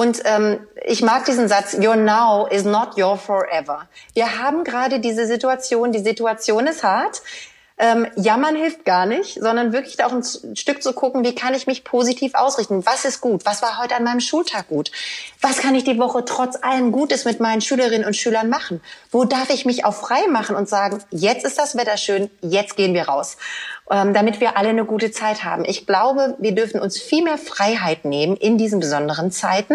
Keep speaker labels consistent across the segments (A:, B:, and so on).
A: Und ähm, ich mag diesen Satz, your now is not your forever. Wir haben gerade diese Situation, die Situation ist hart. Ähm, jammern hilft gar nicht, sondern wirklich auch ein Stück zu gucken, wie kann ich mich positiv ausrichten? Was ist gut? Was war heute an meinem Schultag gut? Was kann ich die Woche trotz allem Gutes mit meinen Schülerinnen und Schülern machen? Wo darf ich mich auch frei machen und sagen, jetzt ist das Wetter schön, jetzt gehen wir raus, ähm, damit wir alle eine gute Zeit haben. Ich glaube, wir dürfen uns viel mehr Freiheit nehmen in diesen besonderen Zeiten.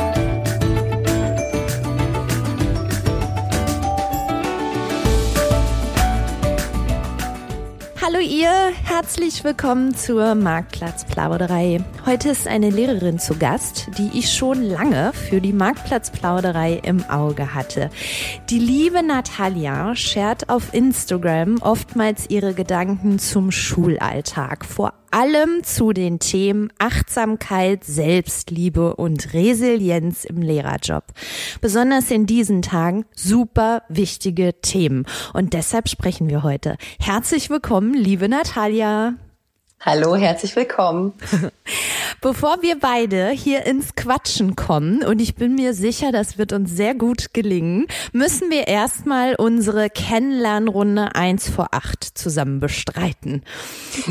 B: Hallo ihr, herzlich willkommen zur Marktplatzplauderei. Heute ist eine Lehrerin zu Gast, die ich schon lange für die Marktplatzplauderei im Auge hatte. Die liebe Natalia shared auf Instagram oftmals ihre Gedanken zum Schulalltag, vor allem zu den Themen Achtsamkeit, Selbstliebe und Resilienz im Lehrerjob. Besonders in diesen Tagen super wichtige Themen. Und deshalb sprechen wir heute. Herzlich willkommen, liebe Natalia.
A: Hallo, herzlich willkommen.
B: Bevor wir beide hier ins Quatschen kommen, und ich bin mir sicher, das wird uns sehr gut gelingen, müssen wir erstmal unsere Kennenlernrunde 1 vor 8 zusammen bestreiten.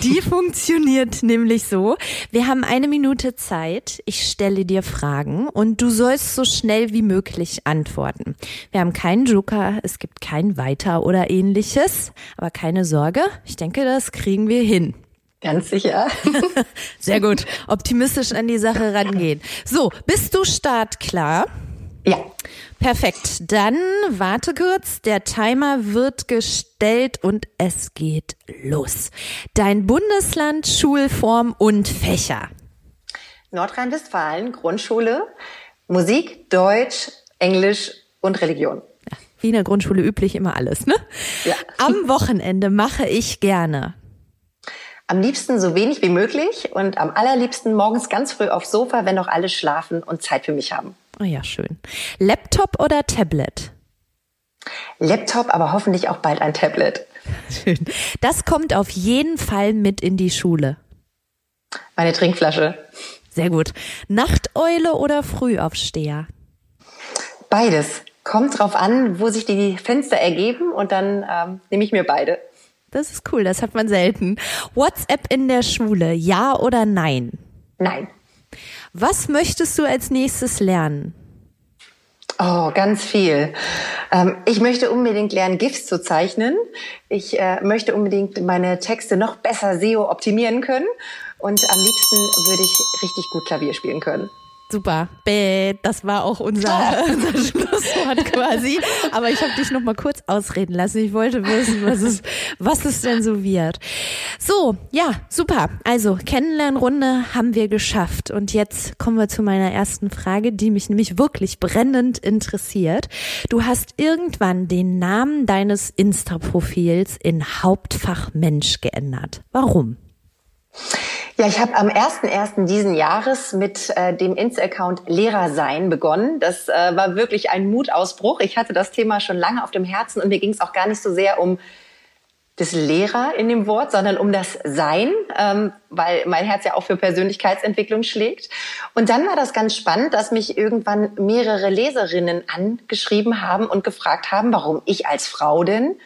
B: Die funktioniert nämlich so, wir haben eine Minute Zeit, ich stelle dir Fragen und du sollst so schnell wie möglich antworten. Wir haben keinen Joker, es gibt kein Weiter oder ähnliches, aber keine Sorge, ich denke, das kriegen wir hin.
A: Ganz sicher.
B: Sehr gut. Optimistisch an die Sache rangehen. So, bist du startklar?
A: Ja.
B: Perfekt. Dann warte kurz. Der Timer wird gestellt und es geht los. Dein Bundesland, Schulform und Fächer.
A: Nordrhein-Westfalen, Grundschule, Musik, Deutsch, Englisch und Religion.
B: wie in der Grundschule üblich immer alles, ne?
A: Ja.
B: Am Wochenende mache ich gerne
A: am liebsten so wenig wie möglich und am allerliebsten morgens ganz früh aufs Sofa, wenn noch alle schlafen und Zeit für mich haben.
B: Oh ja, schön. Laptop oder Tablet?
A: Laptop, aber hoffentlich auch bald ein Tablet.
B: Schön. Das kommt auf jeden Fall mit in die Schule.
A: Meine Trinkflasche.
B: Sehr gut. Nachteule oder Frühaufsteher?
A: Beides. Kommt drauf an, wo sich die Fenster ergeben und dann ähm, nehme ich mir beide.
B: Das ist cool, das hat man selten. WhatsApp in der Schule, ja oder nein?
A: Nein.
B: Was möchtest du als nächstes lernen?
A: Oh, ganz viel. Ähm, ich möchte unbedingt lernen, GIFs zu zeichnen. Ich äh, möchte unbedingt meine Texte noch besser SEO optimieren können. Und am liebsten würde ich richtig gut Klavier spielen können.
B: Super. Bäh, das war auch unser, unser Schlusswort quasi. Aber ich habe dich noch mal kurz ausreden lassen. Ich wollte wissen, was es, was es denn so wird. So, ja, super. Also, Kennenlernrunde haben wir geschafft. Und jetzt kommen wir zu meiner ersten Frage, die mich nämlich wirklich brennend interessiert. Du hast irgendwann den Namen deines Insta-Profils in Hauptfach Mensch geändert. Warum?
A: Ja, ich habe am 1.1. diesen Jahres mit äh, dem Insta-Account Lehrer sein begonnen. Das äh, war wirklich ein Mutausbruch. Ich hatte das Thema schon lange auf dem Herzen und mir ging es auch gar nicht so sehr um das Lehrer in dem Wort, sondern um das Sein, ähm, weil mein Herz ja auch für Persönlichkeitsentwicklung schlägt. Und dann war das ganz spannend, dass mich irgendwann mehrere Leserinnen angeschrieben haben und gefragt haben, warum ich als Frau denn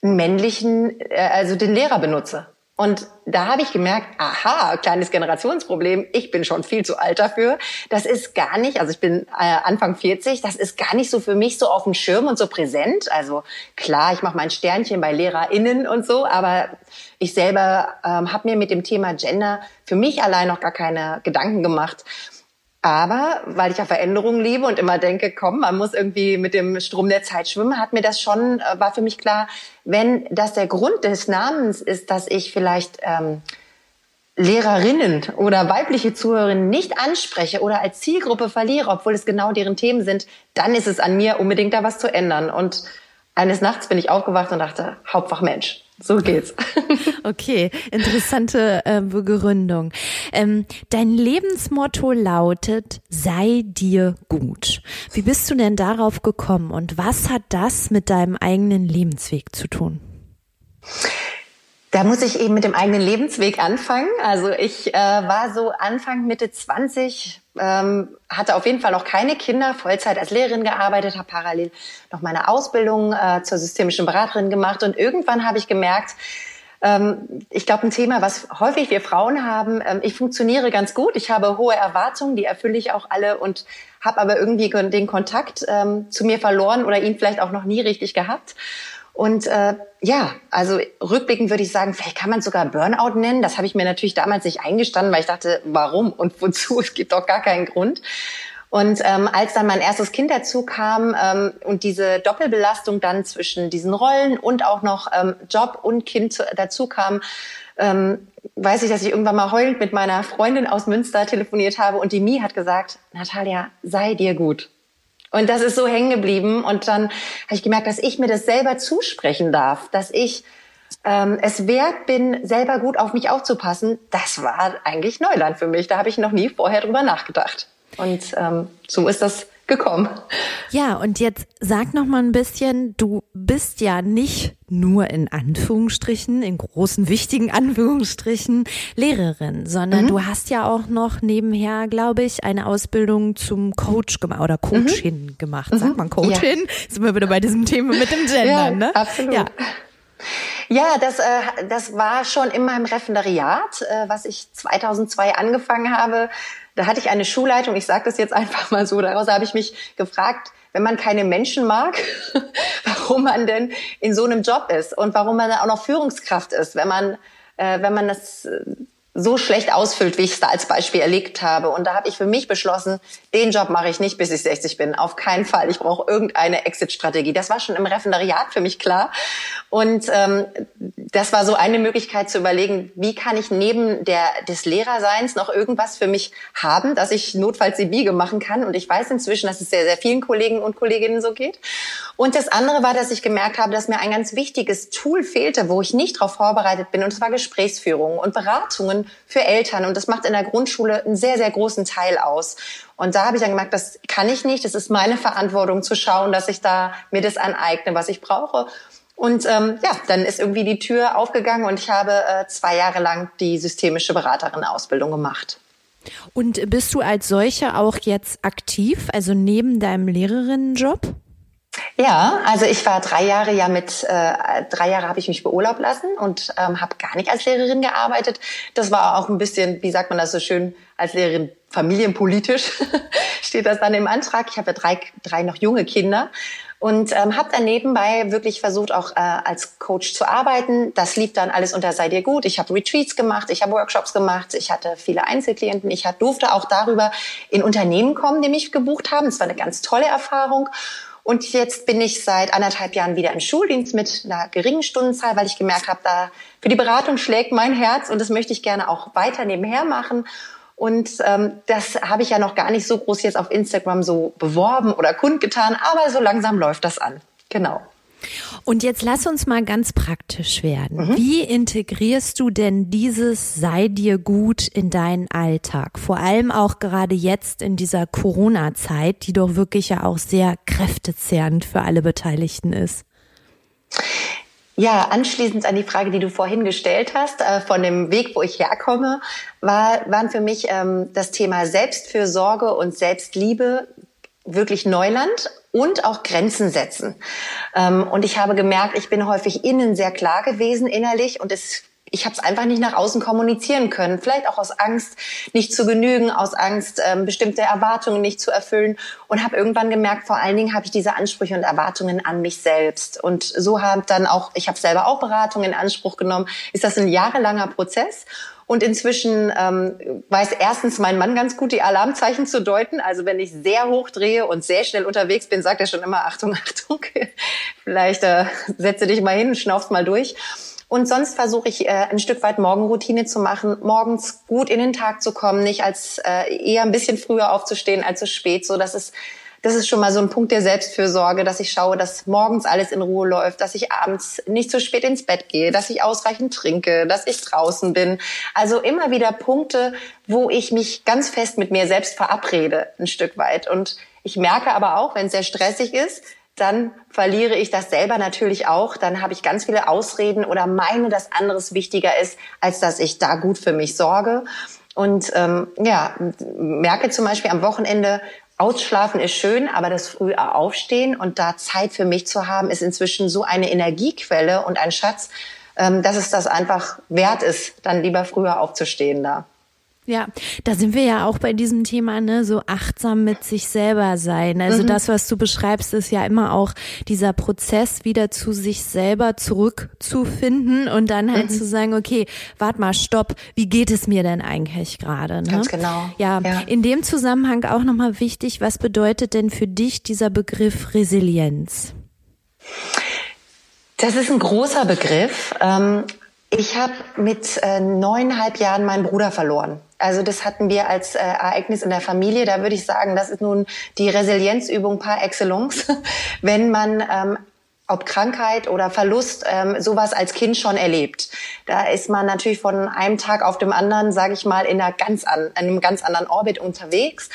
A: einen männlichen, äh, also den Lehrer benutze. Und da habe ich gemerkt, aha, kleines Generationsproblem, ich bin schon viel zu alt dafür. Das ist gar nicht, also ich bin äh, Anfang 40, das ist gar nicht so für mich so auf dem Schirm und so präsent. Also klar, ich mache mein Sternchen bei LehrerInnen und so, aber ich selber ähm, habe mir mit dem Thema Gender für mich allein noch gar keine Gedanken gemacht. Aber weil ich ja Veränderungen liebe und immer denke, komm, man muss irgendwie mit dem Strom der Zeit schwimmen, hat mir das schon, äh, war für mich klar, wenn das der Grund des Namens ist, dass ich vielleicht ähm, Lehrerinnen oder weibliche Zuhörerinnen nicht anspreche oder als Zielgruppe verliere, obwohl es genau deren Themen sind, dann ist es an mir, unbedingt da was zu ändern. Und eines Nachts bin ich aufgewacht und dachte, Hauptfach Mensch. So geht's.
B: Okay, interessante äh, Begründung. Ähm, dein Lebensmotto lautet, sei dir gut. Wie bist du denn darauf gekommen und was hat das mit deinem eigenen Lebensweg zu tun?
A: Da muss ich eben mit dem eigenen Lebensweg anfangen. Also ich äh, war so Anfang, Mitte 20, ähm, hatte auf jeden Fall noch keine Kinder, Vollzeit als Lehrerin gearbeitet, habe parallel noch meine Ausbildung äh, zur systemischen Beraterin gemacht und irgendwann habe ich gemerkt, ähm, ich glaube, ein Thema, was häufig wir Frauen haben, ähm, ich funktioniere ganz gut, ich habe hohe Erwartungen, die erfülle ich auch alle und habe aber irgendwie den Kontakt ähm, zu mir verloren oder ihn vielleicht auch noch nie richtig gehabt. Und äh, ja, also rückblickend würde ich sagen, vielleicht kann man es sogar Burnout nennen. Das habe ich mir natürlich damals nicht eingestanden, weil ich dachte, warum und wozu? Es gibt doch gar keinen Grund. Und ähm, als dann mein erstes Kind dazu kam ähm, und diese Doppelbelastung dann zwischen diesen Rollen und auch noch ähm, Job und Kind dazu kam, ähm, weiß ich, dass ich irgendwann mal heulend mit meiner Freundin aus Münster telefoniert habe und die Mi hat gesagt, Natalia, sei dir gut. Und das ist so hängen geblieben. Und dann habe ich gemerkt, dass ich mir das selber zusprechen darf, dass ich ähm, es wert bin, selber gut auf mich aufzupassen. Das war eigentlich Neuland für mich. Da habe ich noch nie vorher drüber nachgedacht. Und ähm, so ist das gekommen.
B: Ja, und jetzt sag noch mal ein bisschen, du bist ja nicht nur in Anführungsstrichen, in großen wichtigen Anführungsstrichen Lehrerin, sondern mhm. du hast ja auch noch nebenher, glaube ich, eine Ausbildung zum Coach gemacht oder Coachin mhm. gemacht. Sagt man Coachin? Ja. Sind wir wieder bei diesem Thema mit dem Gender,
A: ja,
B: ne?
A: Absolut. Ja. Ja, das, äh, das war schon in meinem Referendariat, äh, was ich 2002 angefangen habe. Da hatte ich eine Schulleitung, ich sage das jetzt einfach mal so, daraus habe ich mich gefragt, wenn man keine Menschen mag, warum man denn in so einem Job ist und warum man dann auch noch Führungskraft ist, wenn man, äh, wenn man das äh, so schlecht ausfüllt, wie ich es da als Beispiel erlebt habe. Und da habe ich für mich beschlossen, den Job mache ich nicht, bis ich 60 bin. Auf keinen Fall. Ich brauche irgendeine Exit-Strategie. Das war schon im Referendariat für mich klar. Und ähm, das war so eine Möglichkeit zu überlegen, wie kann ich neben der, des Lehrerseins noch irgendwas für mich haben, dass ich notfalls die Biege machen kann. Und ich weiß inzwischen, dass es sehr, sehr vielen Kollegen und Kolleginnen so geht. Und das andere war, dass ich gemerkt habe, dass mir ein ganz wichtiges Tool fehlte, wo ich nicht darauf vorbereitet bin. Und zwar Gesprächsführung und Beratungen für Eltern. Und das macht in der Grundschule einen sehr, sehr großen Teil aus. Und da habe ich dann gemerkt, das kann ich nicht. Das ist meine Verantwortung zu schauen, dass ich da mir das aneigne, was ich brauche. Und ähm, ja, dann ist irgendwie die Tür aufgegangen und ich habe äh, zwei Jahre lang die systemische Beraterin-Ausbildung gemacht.
B: Und bist du als solche auch jetzt aktiv, also neben deinem Lehrerinnenjob?
A: Ja, also ich war drei Jahre ja mit, äh, drei Jahre habe ich mich beurlaubt lassen und ähm, habe gar nicht als Lehrerin gearbeitet. Das war auch ein bisschen, wie sagt man das so schön, als Lehrerin familienpolitisch steht das dann im Antrag. Ich habe ja drei, drei noch junge Kinder und ähm, habe dann nebenbei wirklich versucht, auch äh, als Coach zu arbeiten. Das lief dann alles unter Sei dir gut. Ich habe Retreats gemacht, ich habe Workshops gemacht, ich hatte viele Einzelklienten. Ich durfte auch darüber in Unternehmen kommen, die mich gebucht haben. Es war eine ganz tolle Erfahrung. Und jetzt bin ich seit anderthalb Jahren wieder im Schuldienst mit einer geringen Stundenzahl, weil ich gemerkt habe, da für die Beratung schlägt mein Herz und das möchte ich gerne auch weiter nebenher machen. Und ähm, das habe ich ja noch gar nicht so groß jetzt auf Instagram so beworben oder kundgetan, aber so langsam läuft das an. Genau.
B: Und jetzt lass uns mal ganz praktisch werden. Mhm. Wie integrierst du denn dieses sei dir gut in deinen Alltag? Vor allem auch gerade jetzt in dieser Corona-Zeit, die doch wirklich ja auch sehr kräftezehrend für alle Beteiligten ist.
A: Ja, anschließend an die Frage, die du vorhin gestellt hast, äh, von dem Weg, wo ich herkomme, war, waren für mich ähm, das Thema Selbstfürsorge und Selbstliebe wirklich Neuland und auch Grenzen setzen. Ähm, und ich habe gemerkt, ich bin häufig innen sehr klar gewesen innerlich und es ich habe es einfach nicht nach außen kommunizieren können. Vielleicht auch aus Angst, nicht zu genügen, aus Angst, ähm, bestimmte Erwartungen nicht zu erfüllen. Und habe irgendwann gemerkt, vor allen Dingen habe ich diese Ansprüche und Erwartungen an mich selbst. Und so habe dann auch, ich habe selber auch Beratung in Anspruch genommen, ist das ein jahrelanger Prozess. Und inzwischen ähm, weiß erstens mein Mann ganz gut die Alarmzeichen zu deuten. Also wenn ich sehr hoch drehe und sehr schnell unterwegs bin, sagt er schon immer Achtung, Achtung. Vielleicht äh, setze dich mal hin schnaufst mal durch. Und sonst versuche ich äh, ein Stück weit Morgenroutine zu machen, morgens gut in den Tag zu kommen, nicht als äh, eher ein bisschen früher aufzustehen als zu spät, so dass es das ist schon mal so ein Punkt der Selbstfürsorge, dass ich schaue, dass morgens alles in Ruhe läuft, dass ich abends nicht zu spät ins Bett gehe, dass ich ausreichend trinke, dass ich draußen bin. Also immer wieder Punkte, wo ich mich ganz fest mit mir selbst verabrede, ein Stück weit. Und ich merke aber auch, wenn es sehr stressig ist, dann verliere ich das selber natürlich auch. Dann habe ich ganz viele Ausreden oder meine, dass anderes wichtiger ist, als dass ich da gut für mich sorge. Und ähm, ja, merke zum Beispiel am Wochenende, Ausschlafen ist schön, aber das frühe Aufstehen und da Zeit für mich zu haben, ist inzwischen so eine Energiequelle und ein Schatz, ähm, dass es das einfach wert ist, dann lieber früher aufzustehen da.
B: Ja, da sind wir ja auch bei diesem Thema, ne, so achtsam mit sich selber sein. Also mhm. das, was du beschreibst, ist ja immer auch dieser Prozess, wieder zu sich selber zurückzufinden und dann halt mhm. zu sagen, okay, warte mal, stopp, wie geht es mir denn eigentlich gerade? Ne?
A: Ganz genau.
B: Ja, ja, in dem Zusammenhang auch nochmal wichtig, was bedeutet denn für dich dieser Begriff Resilienz?
A: Das ist ein großer Begriff. Ähm, ich habe mit äh, neuneinhalb Jahren meinen Bruder verloren. Also das hatten wir als äh, Ereignis in der Familie. Da würde ich sagen, das ist nun die Resilienzübung par excellence, wenn man ähm, ob Krankheit oder Verlust ähm, sowas als Kind schon erlebt. Da ist man natürlich von einem Tag auf dem anderen, sage ich mal, in einer ganz an, einem ganz anderen Orbit unterwegs.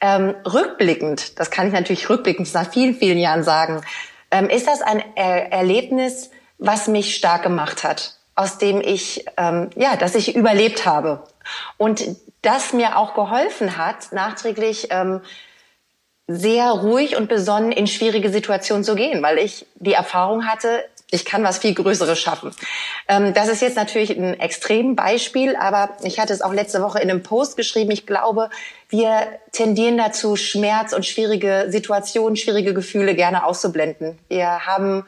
A: Ähm, rückblickend, das kann ich natürlich rückblickend nach vielen, vielen Jahren sagen, ähm, ist das ein er Erlebnis, was mich stark gemacht hat aus dem ich, ähm, ja, dass ich überlebt habe. Und das mir auch geholfen hat, nachträglich ähm, sehr ruhig und besonnen in schwierige Situationen zu gehen, weil ich die Erfahrung hatte, ich kann was viel Größeres schaffen. Ähm, das ist jetzt natürlich ein Extrembeispiel, aber ich hatte es auch letzte Woche in einem Post geschrieben. Ich glaube, wir tendieren dazu, Schmerz und schwierige Situationen, schwierige Gefühle gerne auszublenden. Wir haben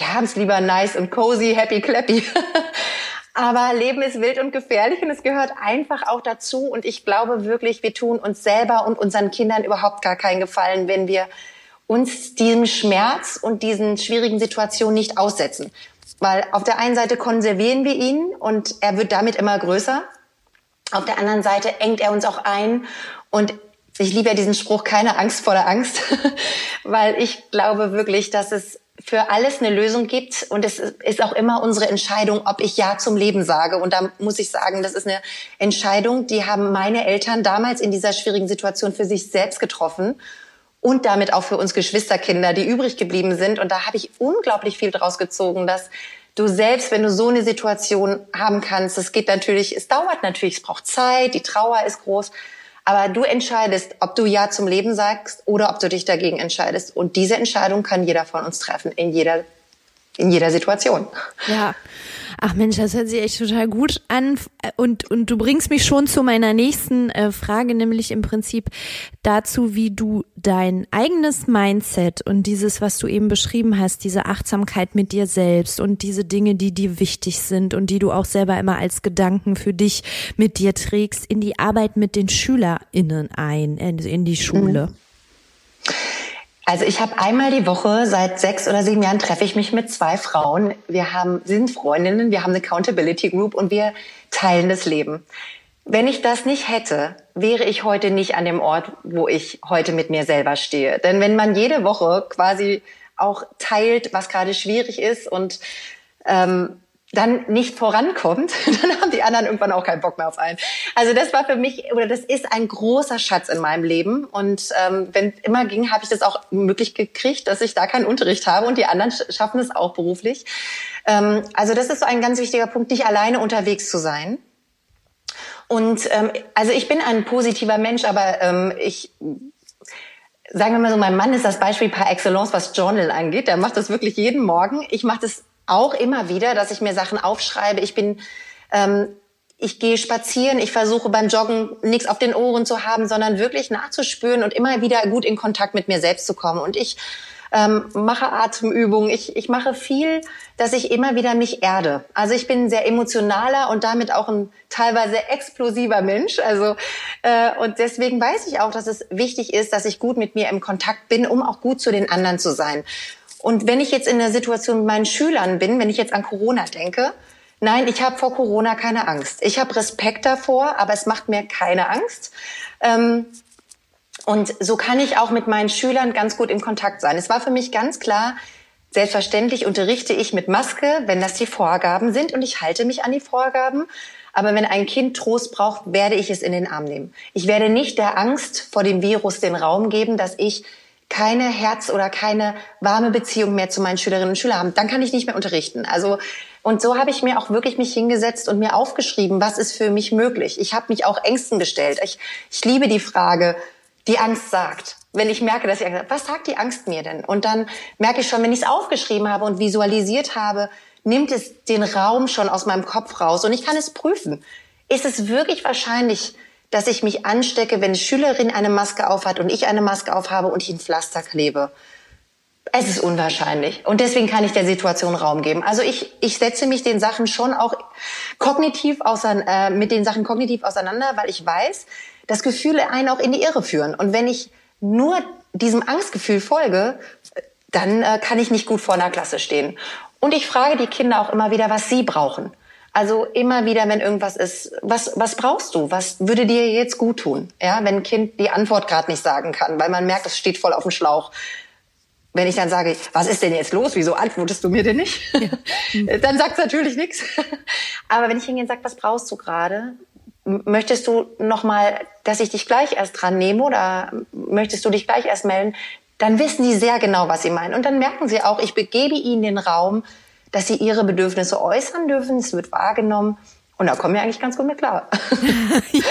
A: ja, haben lieber nice und cozy, happy, clappy. Aber Leben ist wild und gefährlich und es gehört einfach auch dazu. Und ich glaube wirklich, wir tun uns selber und unseren Kindern überhaupt gar keinen Gefallen, wenn wir uns diesem Schmerz und diesen schwierigen Situationen nicht aussetzen. Weil auf der einen Seite konservieren wir ihn und er wird damit immer größer. Auf der anderen Seite engt er uns auch ein und ich liebe ja diesen Spruch, keine Angst vor der Angst, weil ich glaube wirklich, dass es für alles eine Lösung gibt und es ist auch immer unsere Entscheidung, ob ich Ja zum Leben sage. Und da muss ich sagen, das ist eine Entscheidung, die haben meine Eltern damals in dieser schwierigen Situation für sich selbst getroffen und damit auch für uns Geschwisterkinder, die übrig geblieben sind. Und da habe ich unglaublich viel draus gezogen, dass du selbst, wenn du so eine Situation haben kannst, es geht natürlich, es dauert natürlich, es braucht Zeit, die Trauer ist groß, aber du entscheidest, ob du Ja zum Leben sagst oder ob du dich dagegen entscheidest. Und diese Entscheidung kann jeder von uns treffen, in jeder, in jeder Situation.
B: Ja. Ach Mensch, das hört sich echt total gut an. Und, und du bringst mich schon zu meiner nächsten äh, Frage, nämlich im Prinzip dazu, wie du dein eigenes Mindset und dieses, was du eben beschrieben hast, diese Achtsamkeit mit dir selbst und diese Dinge, die dir wichtig sind und die du auch selber immer als Gedanken für dich mit dir trägst, in die Arbeit mit den SchülerInnen ein, in die Schule. Mhm.
A: Also ich habe einmal die Woche, seit sechs oder sieben Jahren treffe ich mich mit zwei Frauen. Wir haben, sind Freundinnen, wir haben eine Accountability Group und wir teilen das Leben. Wenn ich das nicht hätte, wäre ich heute nicht an dem Ort, wo ich heute mit mir selber stehe. Denn wenn man jede Woche quasi auch teilt, was gerade schwierig ist und ähm, dann nicht vorankommt, dann haben die anderen irgendwann auch keinen Bock mehr auf einen. Also das war für mich oder das ist ein großer Schatz in meinem Leben und ähm, wenn immer ging, habe ich das auch möglich gekriegt, dass ich da keinen Unterricht habe und die anderen schaffen es auch beruflich. Ähm, also das ist so ein ganz wichtiger Punkt, nicht alleine unterwegs zu sein. Und ähm, also ich bin ein positiver Mensch, aber ähm, ich sagen wir mal so, mein Mann ist das Beispiel par excellence, was Journal angeht. Der macht das wirklich jeden Morgen. Ich mache das auch immer wieder, dass ich mir Sachen aufschreibe. Ich bin, ähm, ich gehe spazieren, ich versuche beim Joggen nichts auf den Ohren zu haben, sondern wirklich nachzuspüren und immer wieder gut in Kontakt mit mir selbst zu kommen. Und ich ähm, mache Atemübungen, ich, ich mache viel, dass ich immer wieder mich erde. Also ich bin ein sehr emotionaler und damit auch ein teilweise explosiver Mensch. Also äh, und deswegen weiß ich auch, dass es wichtig ist, dass ich gut mit mir im Kontakt bin, um auch gut zu den anderen zu sein. Und wenn ich jetzt in der Situation mit meinen Schülern bin, wenn ich jetzt an Corona denke, nein, ich habe vor Corona keine Angst. Ich habe Respekt davor, aber es macht mir keine Angst. Ähm, und so kann ich auch mit meinen Schülern ganz gut im Kontakt sein. Es war für mich ganz klar, selbstverständlich unterrichte ich mit Maske, wenn das die Vorgaben sind und ich halte mich an die Vorgaben. Aber wenn ein Kind Trost braucht, werde ich es in den Arm nehmen. Ich werde nicht der Angst vor dem Virus den Raum geben, dass ich keine Herz oder keine warme Beziehung mehr zu meinen Schülerinnen und Schülern haben, dann kann ich nicht mehr unterrichten. Also und so habe ich mir auch wirklich mich hingesetzt und mir aufgeschrieben, was ist für mich möglich. Ich habe mich auch Ängsten gestellt. Ich, ich liebe die Frage, die Angst sagt. Wenn ich merke, dass ich Angst habe, was sagt die Angst mir denn? Und dann merke ich schon, wenn ich es aufgeschrieben habe und visualisiert habe, nimmt es den Raum schon aus meinem Kopf raus und ich kann es prüfen. Ist es wirklich wahrscheinlich, dass ich mich anstecke, wenn eine Schülerin eine Maske aufhat und ich eine Maske aufhabe und ich ein Pflaster klebe. Es ist unwahrscheinlich. Und deswegen kann ich der Situation Raum geben. Also ich, ich setze mich den Sachen schon auch kognitiv ausein, äh, mit den Sachen kognitiv auseinander, weil ich weiß, dass Gefühle einen auch in die Irre führen. Und wenn ich nur diesem Angstgefühl folge, dann äh, kann ich nicht gut vor einer Klasse stehen. Und ich frage die Kinder auch immer wieder, was sie brauchen. Also immer wieder, wenn irgendwas ist, was, was brauchst du? Was würde dir jetzt gut tun? Ja, wenn ein Kind die Antwort gerade nicht sagen kann, weil man merkt, es steht voll auf dem Schlauch. Wenn ich dann sage, was ist denn jetzt los? Wieso antwortest du mir denn nicht? Ja. dann sagt natürlich nichts. Aber wenn ich hingehen sage, was brauchst du gerade? Möchtest du noch mal, dass ich dich gleich erst dran nehme oder möchtest du dich gleich erst melden? Dann wissen die sehr genau, was sie meinen. Und dann merken sie auch, ich begebe ihnen den Raum, dass sie ihre Bedürfnisse äußern dürfen. Es wird wahrgenommen. Und da kommen wir eigentlich ganz gut mit klar.
B: ja,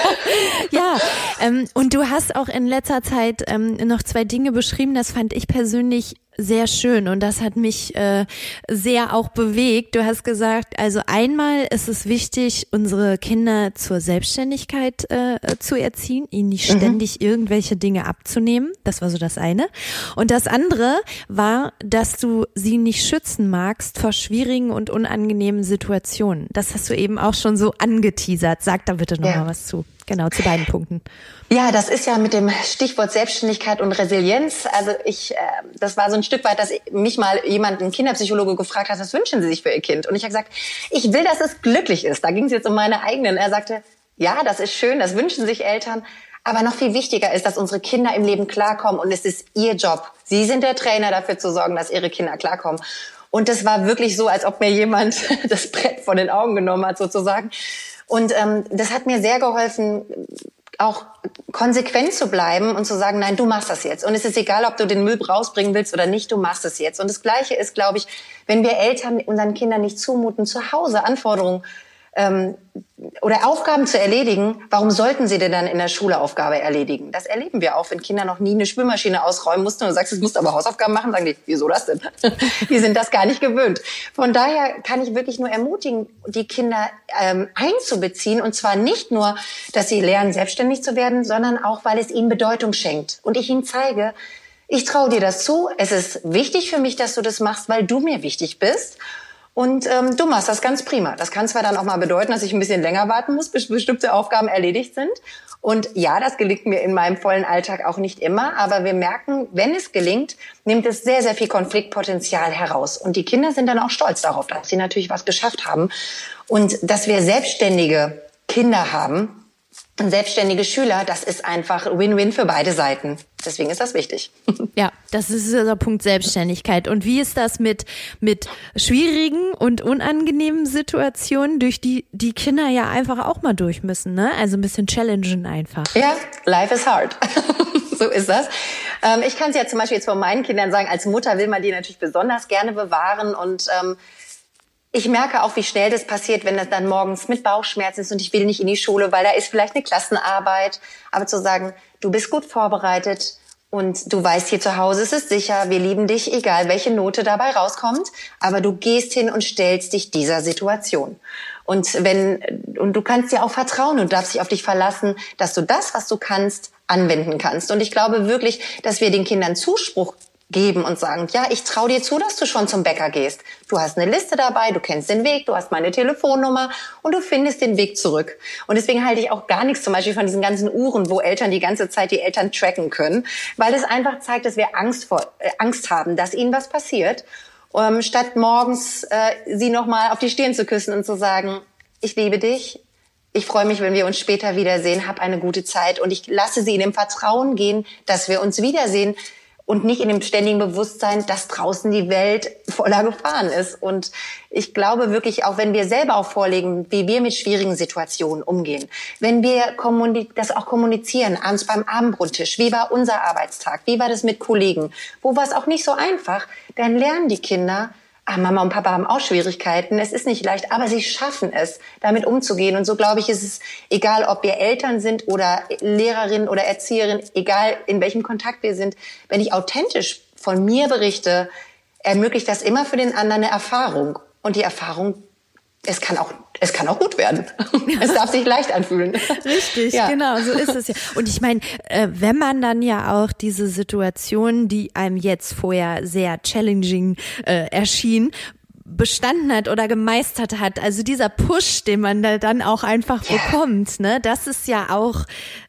B: ja ähm, und du hast auch in letzter Zeit ähm, noch zwei Dinge beschrieben, das fand ich persönlich sehr schön und das hat mich äh, sehr auch bewegt. Du hast gesagt, also einmal ist es wichtig, unsere Kinder zur Selbstständigkeit äh, zu erziehen, ihnen nicht mhm. ständig irgendwelche Dinge abzunehmen. Das war so das eine. Und das andere war, dass du sie nicht schützen magst vor schwierigen und unangenehmen Situationen. Das hast du eben auch schon so angeteasert. Sag da bitte noch ja. mal was zu. Genau, zu beiden Punkten.
A: Ja, das ist ja mit dem Stichwort Selbstständigkeit und Resilienz. Also ich, äh, das war so ein Stück weit, dass mich mal jemand, ein Kinderpsychologe, gefragt hat, was wünschen Sie sich für Ihr Kind? Und ich habe gesagt, ich will, dass es glücklich ist. Da ging es jetzt um meine eigenen. Er sagte, ja, das ist schön, das wünschen sich Eltern. Aber noch viel wichtiger ist, dass unsere Kinder im Leben klarkommen und es ist ihr Job. Sie sind der Trainer dafür zu sorgen, dass ihre Kinder klarkommen. Und das war wirklich so, als ob mir jemand das Brett von den Augen genommen hat, sozusagen. Und ähm, das hat mir sehr geholfen, auch konsequent zu bleiben und zu sagen, nein, du machst das jetzt. Und es ist egal, ob du den Müll rausbringen willst oder nicht, du machst es jetzt. Und das Gleiche ist, glaube ich, wenn wir Eltern unseren Kindern nicht zumuten, zu Hause Anforderungen ähm, oder Aufgaben zu erledigen, warum sollten sie denn dann in der Schule Aufgabe erledigen? Das erleben wir auch, wenn Kinder noch nie eine Spülmaschine ausräumen mussten und du sagst, du musst aber Hausaufgaben machen, sagen die, wieso das denn? die sind das gar nicht gewöhnt. Von daher kann ich wirklich nur ermutigen, die Kinder ähm, einzubeziehen und zwar nicht nur, dass sie lernen, selbstständig zu werden, sondern auch, weil es ihnen Bedeutung schenkt und ich ihnen zeige, ich traue dir das zu. Es ist wichtig für mich, dass du das machst, weil du mir wichtig bist. Und ähm, du machst das ganz prima. Das kann zwar dann auch mal bedeuten, dass ich ein bisschen länger warten muss, bis bestimmte Aufgaben erledigt sind. Und ja, das gelingt mir in meinem vollen Alltag auch nicht immer. Aber wir merken, wenn es gelingt, nimmt es sehr, sehr viel Konfliktpotenzial heraus. Und die Kinder sind dann auch stolz darauf, dass sie natürlich was geschafft haben. Und dass wir selbstständige Kinder haben, selbstständige Schüler, das ist einfach Win-Win für beide Seiten. Deswegen ist das wichtig.
B: Ja, das ist der Punkt Selbstständigkeit. Und wie ist das mit, mit schwierigen und unangenehmen Situationen, durch die die Kinder ja einfach auch mal durch müssen, ne? Also ein bisschen challengen einfach.
A: Ja, life is hard. so ist das. Ähm, ich kann es ja zum Beispiel jetzt von meinen Kindern sagen, als Mutter will man die natürlich besonders gerne bewahren und ähm, ich merke auch, wie schnell das passiert, wenn das dann morgens mit Bauchschmerzen ist und ich will nicht in die Schule, weil da ist vielleicht eine Klassenarbeit. Aber zu sagen, du bist gut vorbereitet und du weißt, hier zu Hause ist es sicher, wir lieben dich, egal welche Note dabei rauskommt, aber du gehst hin und stellst dich dieser Situation. Und wenn, und du kannst dir auch vertrauen und darfst dich auf dich verlassen, dass du das, was du kannst, anwenden kannst. Und ich glaube wirklich, dass wir den Kindern Zuspruch geben und sagen, ja, ich traue dir zu, dass du schon zum Bäcker gehst. Du hast eine Liste dabei, du kennst den Weg, du hast meine Telefonnummer und du findest den Weg zurück. Und deswegen halte ich auch gar nichts zum Beispiel von diesen ganzen Uhren, wo Eltern die ganze Zeit die Eltern tracken können, weil es einfach zeigt, dass wir Angst vor äh, Angst haben, dass ihnen was passiert, ähm, statt morgens äh, sie nochmal auf die Stirn zu küssen und zu sagen, ich liebe dich, ich freue mich, wenn wir uns später wiedersehen, hab eine gute Zeit und ich lasse sie in dem Vertrauen gehen, dass wir uns wiedersehen und nicht in dem ständigen Bewusstsein, dass draußen die Welt voller Gefahren ist. Und ich glaube wirklich, auch wenn wir selber auch vorlegen, wie wir mit schwierigen Situationen umgehen, wenn wir das auch kommunizieren, abends beim Abendbrottisch, wie war unser Arbeitstag, wie war das mit Kollegen, wo war es auch nicht so einfach, dann lernen die Kinder, ah, Mama und Papa haben auch Schwierigkeiten. Es ist nicht leicht, aber sie schaffen es, damit umzugehen. Und so glaube ich, ist es egal, ob wir Eltern sind oder Lehrerin oder Erzieherin, egal in welchem Kontakt wir sind. Wenn ich authentisch von mir berichte, ermöglicht das immer für den anderen eine Erfahrung. Und die Erfahrung es kann auch, es kann auch gut werden. es darf sich leicht anfühlen.
B: Richtig, ja. genau, so ist es ja. Und ich meine, äh, wenn man dann ja auch diese Situation, die einem jetzt vorher sehr challenging äh, erschien, bestanden hat oder gemeistert hat. Also dieser Push, den man da dann auch einfach yeah. bekommt, ne, das ist ja auch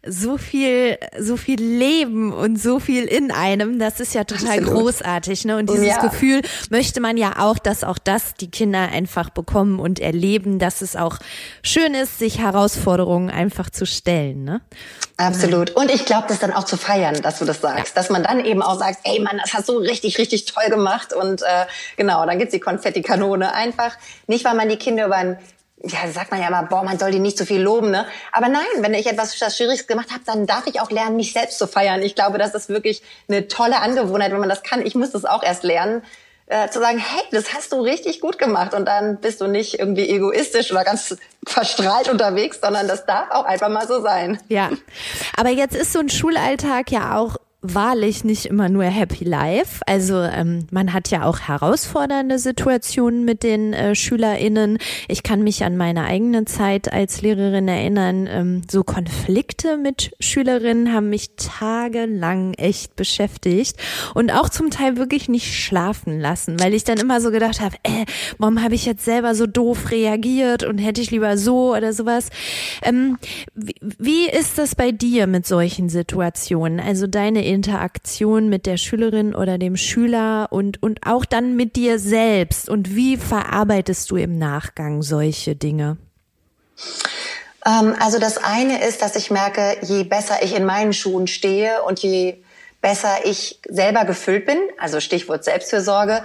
B: so viel, so viel Leben und so viel in einem. Das ist ja total Absolut. großartig, ne? Und dieses ja. Gefühl möchte man ja auch, dass auch das die Kinder einfach bekommen und erleben, dass es auch schön ist, sich Herausforderungen einfach zu stellen, ne?
A: Absolut. Und ich glaube, das dann auch zu feiern, dass du das sagst. Dass man dann eben auch sagt, ey Mann, das hast du richtig, richtig toll gemacht. Und äh, genau, dann gibt's die Konfettikanone. Einfach, nicht weil man die Kinder über ein ja, sagt man ja immer, boah, man soll die nicht so viel loben, ne? Aber nein, wenn ich etwas Schwieriges gemacht habe, dann darf ich auch lernen, mich selbst zu feiern. Ich glaube, das ist wirklich eine tolle Angewohnheit, wenn man das kann. Ich muss das auch erst lernen, äh, zu sagen, hey, das hast du richtig gut gemacht. Und dann bist du nicht irgendwie egoistisch oder ganz verstrahlt unterwegs, sondern das darf auch einfach mal so sein.
B: Ja, aber jetzt ist so ein Schulalltag ja auch wahrlich nicht immer nur Happy Life. Also ähm, man hat ja auch herausfordernde Situationen mit den äh, SchülerInnen. Ich kann mich an meine eigene Zeit als Lehrerin erinnern. Ähm, so Konflikte mit Schülerinnen haben mich tagelang echt beschäftigt und auch zum Teil wirklich nicht schlafen lassen, weil ich dann immer so gedacht habe, äh, warum habe ich jetzt selber so doof reagiert und hätte ich lieber so oder sowas. Ähm, wie, wie ist das bei dir mit solchen Situationen? Also deine Interaktion mit der Schülerin oder dem Schüler und, und auch dann mit dir selbst? Und wie verarbeitest du im Nachgang solche Dinge?
A: Ähm, also das eine ist, dass ich merke, je besser ich in meinen Schuhen stehe und je besser ich selber gefüllt bin, also Stichwort Selbstfürsorge,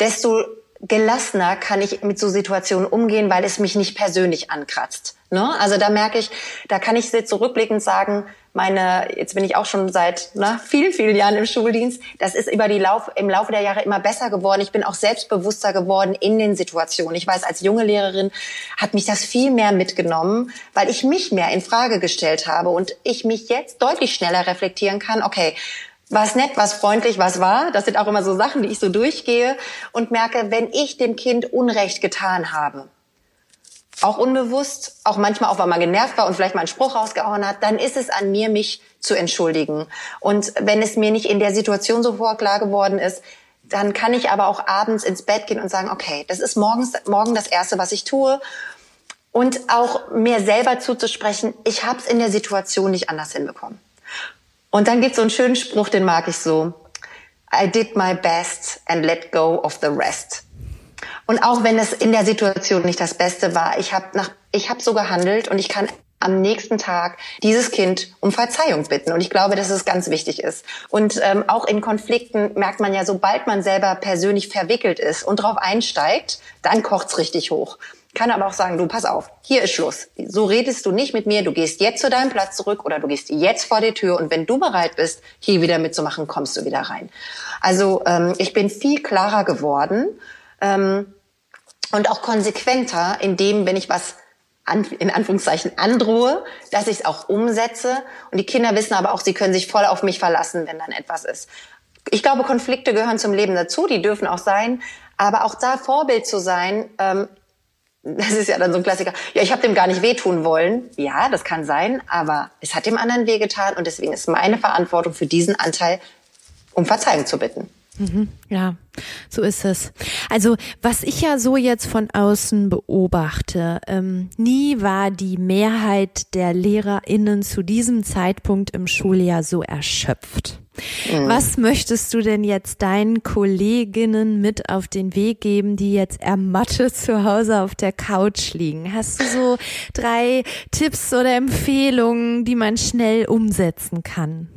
A: desto gelassener kann ich mit so Situationen umgehen, weil es mich nicht persönlich ankratzt. Ne? Also da merke ich, da kann ich zurückblickend sagen, meine, jetzt bin ich auch schon seit na, vielen, vielen Jahren im Schuldienst, das ist über die Lauf, im Laufe der Jahre immer besser geworden. Ich bin auch selbstbewusster geworden in den Situationen. Ich weiß, als junge Lehrerin hat mich das viel mehr mitgenommen, weil ich mich mehr in Frage gestellt habe und ich mich jetzt deutlich schneller reflektieren kann, okay, was nett, was freundlich, was war. Das sind auch immer so Sachen, die ich so durchgehe und merke, wenn ich dem Kind Unrecht getan habe, auch unbewusst, auch manchmal auch, weil man genervt war und vielleicht mal einen Spruch rausgehauen hat, dann ist es an mir, mich zu entschuldigen. Und wenn es mir nicht in der Situation so klar geworden ist, dann kann ich aber auch abends ins Bett gehen und sagen, okay, das ist morgens, morgen das Erste, was ich tue. Und auch mir selber zuzusprechen, ich habe es in der Situation nicht anders hinbekommen. Und dann gibt so einen schönen Spruch, den mag ich so. I did my best and let go of the rest. Und auch wenn es in der Situation nicht das Beste war, ich habe nach, ich habe so gehandelt und ich kann am nächsten Tag dieses Kind um Verzeihung bitten. Und ich glaube, dass es ganz wichtig ist. Und ähm, auch in Konflikten merkt man ja, sobald man selber persönlich verwickelt ist und drauf einsteigt, dann kocht's richtig hoch. Kann aber auch sagen, du pass auf, hier ist Schluss. So redest du nicht mit mir, du gehst jetzt zu deinem Platz zurück oder du gehst jetzt vor die Tür und wenn du bereit bist, hier wieder mitzumachen, kommst du wieder rein. Also ähm, ich bin viel klarer geworden ähm, und auch konsequenter in dem, wenn ich was an, in Anführungszeichen androhe, dass ich es auch umsetze. Und die Kinder wissen aber auch, sie können sich voll auf mich verlassen, wenn dann etwas ist. Ich glaube, Konflikte gehören zum Leben dazu, die dürfen auch sein. Aber auch da Vorbild zu sein, ähm, das ist ja dann so ein Klassiker. Ja, ich habe dem gar nicht wehtun wollen. Ja, das kann sein, aber es hat dem anderen wehgetan und deswegen ist meine Verantwortung für diesen Anteil, um Verzeihung zu bitten.
B: Mhm, ja, so ist es. Also was ich ja so jetzt von außen beobachte, ähm, nie war die Mehrheit der Lehrerinnen zu diesem Zeitpunkt im Schuljahr so erschöpft. Mhm. Was möchtest du denn jetzt deinen Kolleginnen mit auf den Weg geben, die jetzt ermattet zu Hause auf der Couch liegen? Hast du so drei Tipps oder Empfehlungen, die man schnell umsetzen kann?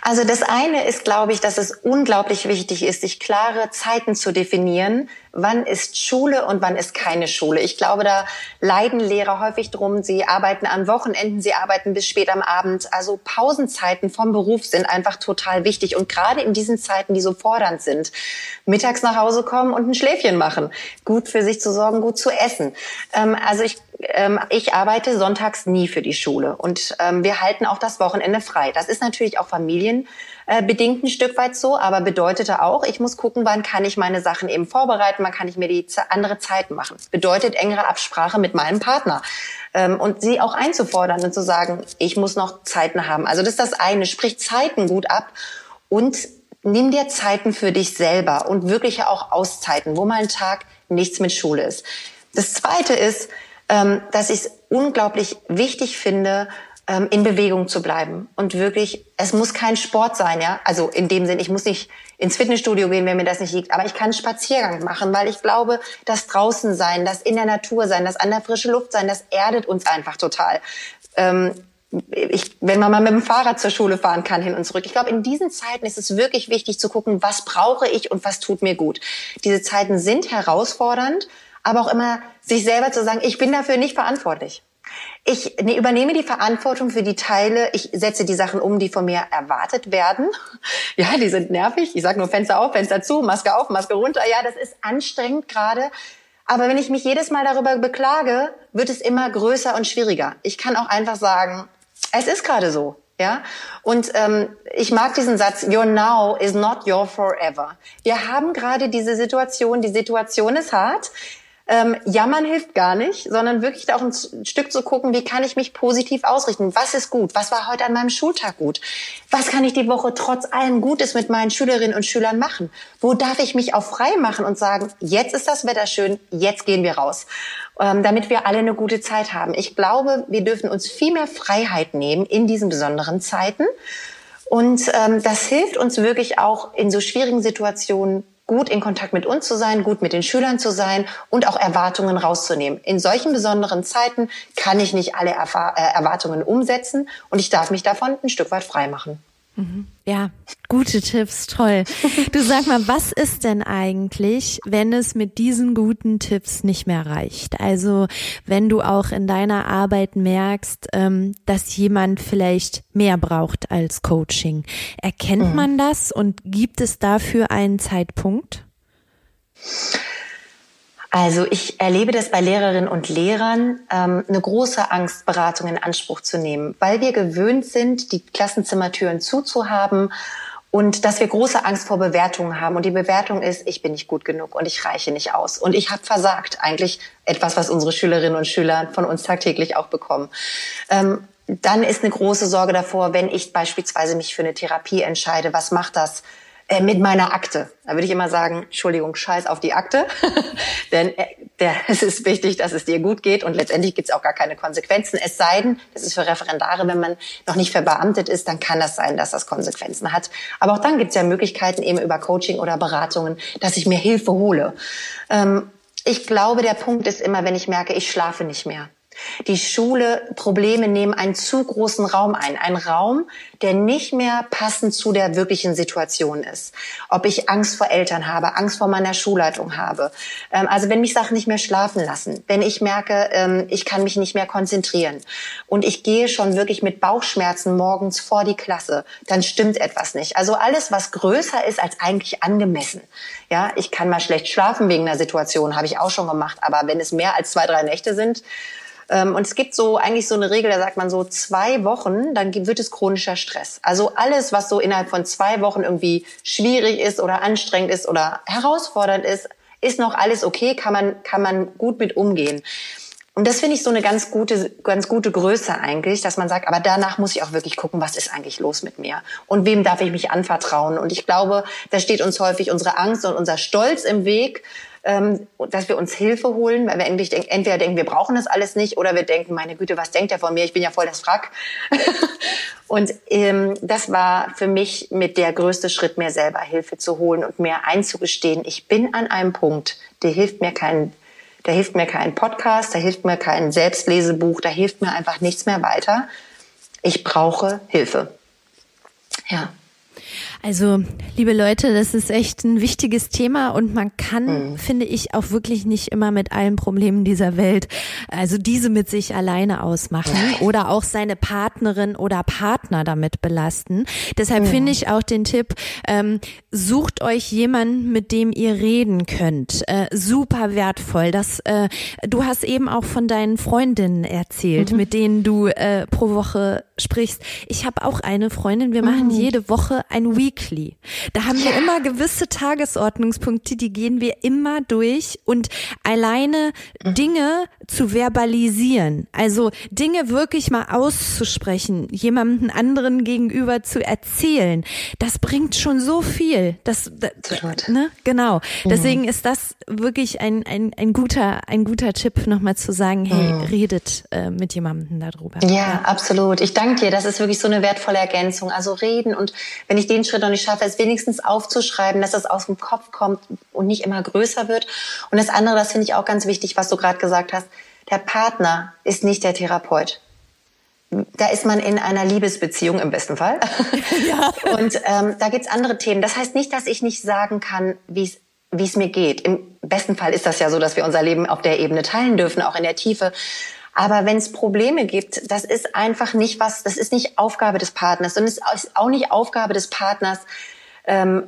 A: Also das eine ist, glaube ich, dass es unglaublich wichtig ist, sich klare Zeiten zu definieren. Wann ist Schule und wann ist keine Schule? Ich glaube, da leiden Lehrer häufig drum. Sie arbeiten an Wochenenden, sie arbeiten bis spät am Abend. Also Pausenzeiten vom Beruf sind einfach total wichtig. Und gerade in diesen Zeiten, die so fordernd sind, mittags nach Hause kommen und ein Schläfchen machen, gut für sich zu sorgen, gut zu essen. Ähm, also ich ähm, ich arbeite sonntags nie für die Schule und ähm, wir halten auch das Wochenende frei. Das ist natürlich auch familienbedingt ein Stück weit so, aber bedeutete auch, ich muss gucken, wann kann ich meine Sachen eben vorbereiten, wann kann ich mir die andere Zeiten machen. Bedeutet engere Absprache mit meinem Partner ähm, und sie auch einzufordern und zu sagen, ich muss noch Zeiten haben. Also das ist das eine, sprich Zeiten gut ab und nimm dir Zeiten für dich selber und wirklich auch Auszeiten, wo mal ein Tag nichts mit Schule ist. Das zweite ist, ähm, dass ich es unglaublich wichtig finde, ähm, in Bewegung zu bleiben und wirklich, es muss kein Sport sein, ja, also in dem Sinn, ich muss nicht ins Fitnessstudio gehen, wenn mir das nicht liegt, aber ich kann einen Spaziergang machen, weil ich glaube, das draußen sein, das in der Natur sein, das an der frischen Luft sein, das erdet uns einfach total. Ähm, ich, wenn man mal mit dem Fahrrad zur Schule fahren kann, hin und zurück. Ich glaube, in diesen Zeiten ist es wirklich wichtig zu gucken, was brauche ich und was tut mir gut. Diese Zeiten sind herausfordernd, aber auch immer sich selber zu sagen, ich bin dafür nicht verantwortlich. Ich ne, übernehme die Verantwortung für die Teile, ich setze die Sachen um, die von mir erwartet werden. Ja, die sind nervig. Ich sage nur Fenster auf, Fenster zu, Maske auf, Maske runter. Ja, das ist anstrengend gerade. Aber wenn ich mich jedes Mal darüber beklage, wird es immer größer und schwieriger. Ich kann auch einfach sagen, es ist gerade so. Ja, und ähm, ich mag diesen Satz: Your now is not your forever. Wir haben gerade diese Situation. Die Situation ist hart. Ähm, jammern hilft gar nicht, sondern wirklich auch ein Stück zu gucken, wie kann ich mich positiv ausrichten? Was ist gut? Was war heute an meinem Schultag gut? Was kann ich die Woche trotz allem Gutes mit meinen Schülerinnen und Schülern machen? Wo darf ich mich auch frei machen und sagen, jetzt ist das Wetter schön, jetzt gehen wir raus, ähm, damit wir alle eine gute Zeit haben. Ich glaube, wir dürfen uns viel mehr Freiheit nehmen in diesen besonderen Zeiten. Und ähm, das hilft uns wirklich auch in so schwierigen Situationen gut in Kontakt mit uns zu sein, gut mit den Schülern zu sein und auch Erwartungen rauszunehmen. In solchen besonderen Zeiten kann ich nicht alle äh, Erwartungen umsetzen und ich darf mich davon ein Stück weit frei machen.
B: Mhm. Ja, gute Tipps, toll. Du sag mal, was ist denn eigentlich, wenn es mit diesen guten Tipps nicht mehr reicht? Also wenn du auch in deiner Arbeit merkst, ähm, dass jemand vielleicht mehr braucht als Coaching. Erkennt mhm. man das und gibt es dafür einen Zeitpunkt?
A: Also ich erlebe das bei Lehrerinnen und Lehrern, ähm, eine große Angst, Beratung in Anspruch zu nehmen, weil wir gewöhnt sind, die Klassenzimmertüren zuzuhaben und dass wir große Angst vor Bewertungen haben. Und die Bewertung ist, ich bin nicht gut genug und ich reiche nicht aus und ich habe versagt. Eigentlich etwas, was unsere Schülerinnen und Schüler von uns tagtäglich auch bekommen. Ähm, dann ist eine große Sorge davor, wenn ich beispielsweise mich für eine Therapie entscheide, was macht das mit meiner Akte. Da würde ich immer sagen, Entschuldigung, scheiß auf die Akte. denn äh, der, es ist wichtig, dass es dir gut geht und letztendlich gibt es auch gar keine Konsequenzen. Es sei denn, das ist für Referendare, wenn man noch nicht verbeamtet ist, dann kann das sein, dass das Konsequenzen hat. Aber auch dann gibt es ja Möglichkeiten eben über Coaching oder Beratungen, dass ich mir Hilfe hole. Ähm, ich glaube, der Punkt ist immer, wenn ich merke, ich schlafe nicht mehr. Die Schule, Probleme nehmen einen zu großen Raum ein. Ein Raum, der nicht mehr passend zu der wirklichen Situation ist. Ob ich Angst vor Eltern habe, Angst vor meiner Schulleitung habe. Ähm, also wenn mich Sachen nicht mehr schlafen lassen, wenn ich merke, ähm, ich kann mich nicht mehr konzentrieren und ich gehe schon wirklich mit Bauchschmerzen morgens vor die Klasse, dann stimmt etwas nicht. Also alles, was größer ist als eigentlich angemessen. Ja, ich kann mal schlecht schlafen wegen einer Situation, habe ich auch schon gemacht. Aber wenn es mehr als zwei, drei Nächte sind, und es gibt so eigentlich so eine Regel, da sagt man so zwei Wochen, dann wird es chronischer Stress. Also alles, was so innerhalb von zwei Wochen irgendwie schwierig ist oder anstrengend ist oder herausfordernd ist, ist noch alles okay, kann man, kann man gut mit umgehen. und das finde ich so eine ganz gute, ganz gute Größe eigentlich, dass man sagt, aber danach muss ich auch wirklich gucken, was ist eigentlich los mit mir? Und wem darf ich mich anvertrauen? Und ich glaube, da steht uns häufig unsere Angst und unser Stolz im Weg, ähm, dass wir uns Hilfe holen, weil wir entweder denken, wir brauchen das alles nicht, oder wir denken, meine Güte, was denkt er von mir? Ich bin ja voll das Wrack. und ähm, das war für mich mit der größte Schritt, mir selber Hilfe zu holen und mir einzugestehen, ich bin an einem Punkt, der hilft mir kein da hilft mir kein Podcast, da hilft mir kein Selbstlesebuch, da hilft mir einfach nichts mehr weiter. Ich brauche Hilfe. Ja.
B: Also, liebe Leute, das ist echt ein wichtiges Thema und man kann, mhm. finde ich, auch wirklich nicht immer mit allen Problemen dieser Welt, also diese mit sich alleine ausmachen oder auch seine Partnerin oder Partner damit belasten. Deshalb mhm. finde ich auch den Tipp, ähm, sucht euch jemanden, mit dem ihr reden könnt. Äh, super wertvoll. Das, äh, du hast eben auch von deinen Freundinnen erzählt, mhm. mit denen du äh, pro Woche sprichst. Ich habe auch eine Freundin, wir machen mhm. jede Woche ein Weekly. Da haben wir immer gewisse Tagesordnungspunkte, die gehen wir immer durch und alleine mhm. Dinge zu verbalisieren, also Dinge wirklich mal auszusprechen, jemandem anderen gegenüber zu erzählen, das bringt schon so viel. Das, das ne? genau. Mhm. Deswegen ist das wirklich ein, ein, ein guter ein guter Tipp, nochmal zu sagen, hey, mhm. redet äh, mit jemandem darüber.
A: Ja, ja, absolut. Ich danke dir. Das ist wirklich so eine wertvolle Ergänzung. Also reden und wenn ich den Schritt noch nicht schaffe, es wenigstens aufzuschreiben, dass es aus dem Kopf kommt und nicht immer größer wird. Und das andere, das finde ich auch ganz wichtig, was du gerade gesagt hast. Der Partner ist nicht der Therapeut. Da ist man in einer Liebesbeziehung im besten Fall. Ja. Und ähm, da gibt's andere Themen. Das heißt nicht, dass ich nicht sagen kann, wie es wie es mir geht. Im besten Fall ist das ja so, dass wir unser Leben auf der Ebene teilen dürfen, auch in der Tiefe. Aber wenn es Probleme gibt, das ist einfach nicht was, das ist nicht Aufgabe des Partners und es ist auch nicht Aufgabe des Partners, ähm,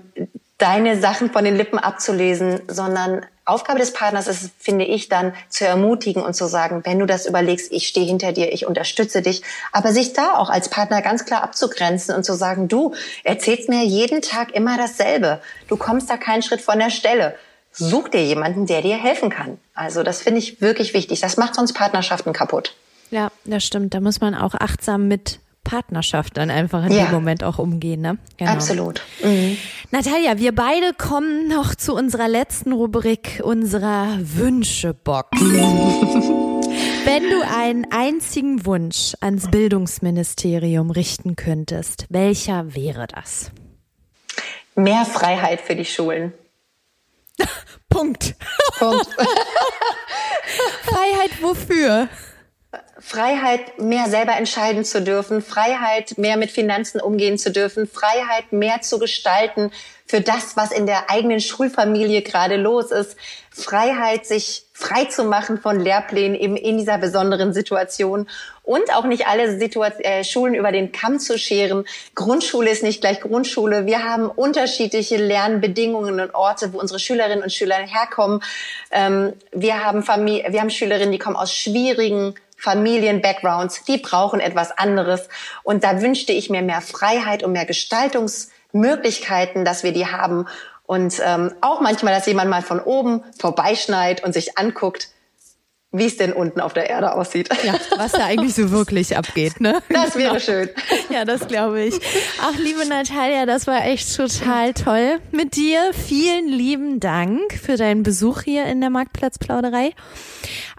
A: deine Sachen von den Lippen abzulesen, sondern Aufgabe des Partners ist, finde ich, dann zu ermutigen und zu sagen, wenn du das überlegst, ich stehe hinter dir, ich unterstütze dich, aber sich da auch als Partner ganz klar abzugrenzen und zu sagen, du erzählst mir jeden Tag immer dasselbe, du kommst da keinen Schritt von der Stelle such dir jemanden, der dir helfen kann. Also das finde ich wirklich wichtig. Das macht sonst Partnerschaften kaputt.
B: Ja, das stimmt. Da muss man auch achtsam mit Partnerschaft dann einfach in ja. dem Moment auch umgehen. Ne?
A: Genau. Absolut. Mhm.
B: Natalia, wir beide kommen noch zu unserer letzten Rubrik, unserer Wünschebox. Wenn du einen einzigen Wunsch ans Bildungsministerium richten könntest, welcher wäre das?
A: Mehr Freiheit für die Schulen.
B: Punkt. Punkt. Freiheit wofür?
A: Freiheit, mehr selber entscheiden zu dürfen, Freiheit, mehr mit Finanzen umgehen zu dürfen, Freiheit, mehr zu gestalten für das, was in der eigenen Schulfamilie gerade los ist, Freiheit, sich frei zu machen von Lehrplänen eben in dieser besonderen Situation und auch nicht alle Situation, äh, Schulen über den Kamm zu scheren. Grundschule ist nicht gleich Grundschule. Wir haben unterschiedliche Lernbedingungen und Orte, wo unsere Schülerinnen und Schüler herkommen. Ähm, wir haben Familie, wir haben Schülerinnen, die kommen aus schwierigen Familien-Backgrounds, die brauchen etwas anderes. Und da wünschte ich mir mehr Freiheit und mehr Gestaltungsmöglichkeiten, dass wir die haben. Und ähm, auch manchmal, dass jemand mal von oben vorbeischneit und sich anguckt, wie es denn unten auf der Erde aussieht.
B: Ja, was da eigentlich so wirklich abgeht, ne?
A: Das wäre schön.
B: Ja, das glaube ich. Ach, liebe Natalia, das war echt total toll mit dir. Vielen lieben Dank für deinen Besuch hier in der Marktplatzplauderei.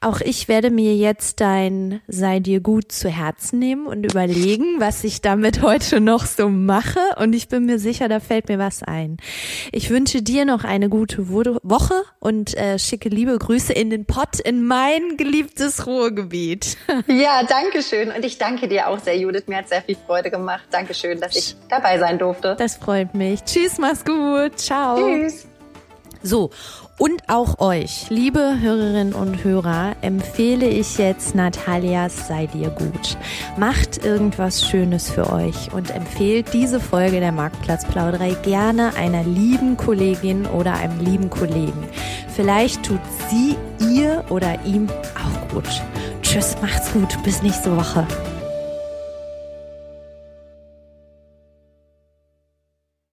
B: Auch ich werde mir jetzt dein Sei dir gut zu Herzen nehmen und überlegen, was ich damit heute noch so mache. Und ich bin mir sicher, da fällt mir was ein. Ich wünsche dir noch eine gute Woche und äh, schicke liebe Grüße in den Pott in mein geliebtes Ruhrgebiet.
A: Ja, danke schön. Und ich danke dir auch sehr, Judith. Mir hat sehr viel Freude gemacht. Dankeschön, dass ich dabei sein durfte.
B: Das freut mich. Tschüss, mach's gut. Ciao.
A: Tschüss.
B: So, und auch euch, liebe Hörerinnen und Hörer, empfehle ich jetzt Natalias Sei dir gut. Macht irgendwas Schönes für euch und empfehlt diese Folge der Marktplatzplauderei gerne einer lieben Kollegin oder einem lieben Kollegen. Vielleicht tut sie ihr oder ihm auch gut. Tschüss, macht's gut, bis nächste Woche.